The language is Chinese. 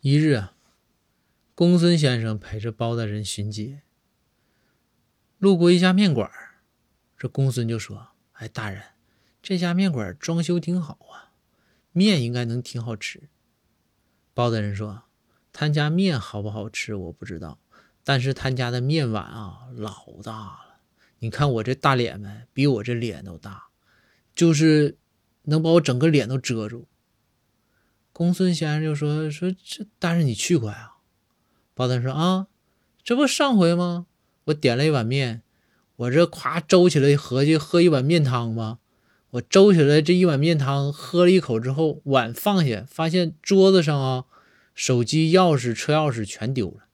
一日啊，公孙先生陪着包大人巡街，路过一家面馆，这公孙就说：“哎，大人，这家面馆装修挺好啊，面应该能挺好吃。”包大人说：“他家面好不好吃我不知道，但是他家的面碗啊老大了，你看我这大脸没，比我这脸都大，就是能把我整个脸都遮住。”公孙先生就说：“说这但是你去过呀？”包大人说：“啊，这不上回吗？我点了一碗面，我这夸周起来，合计喝一碗面汤吧。我周起来这一碗面汤，喝了一口之后，碗放下，发现桌子上啊，手机、钥匙、车钥匙全丢了。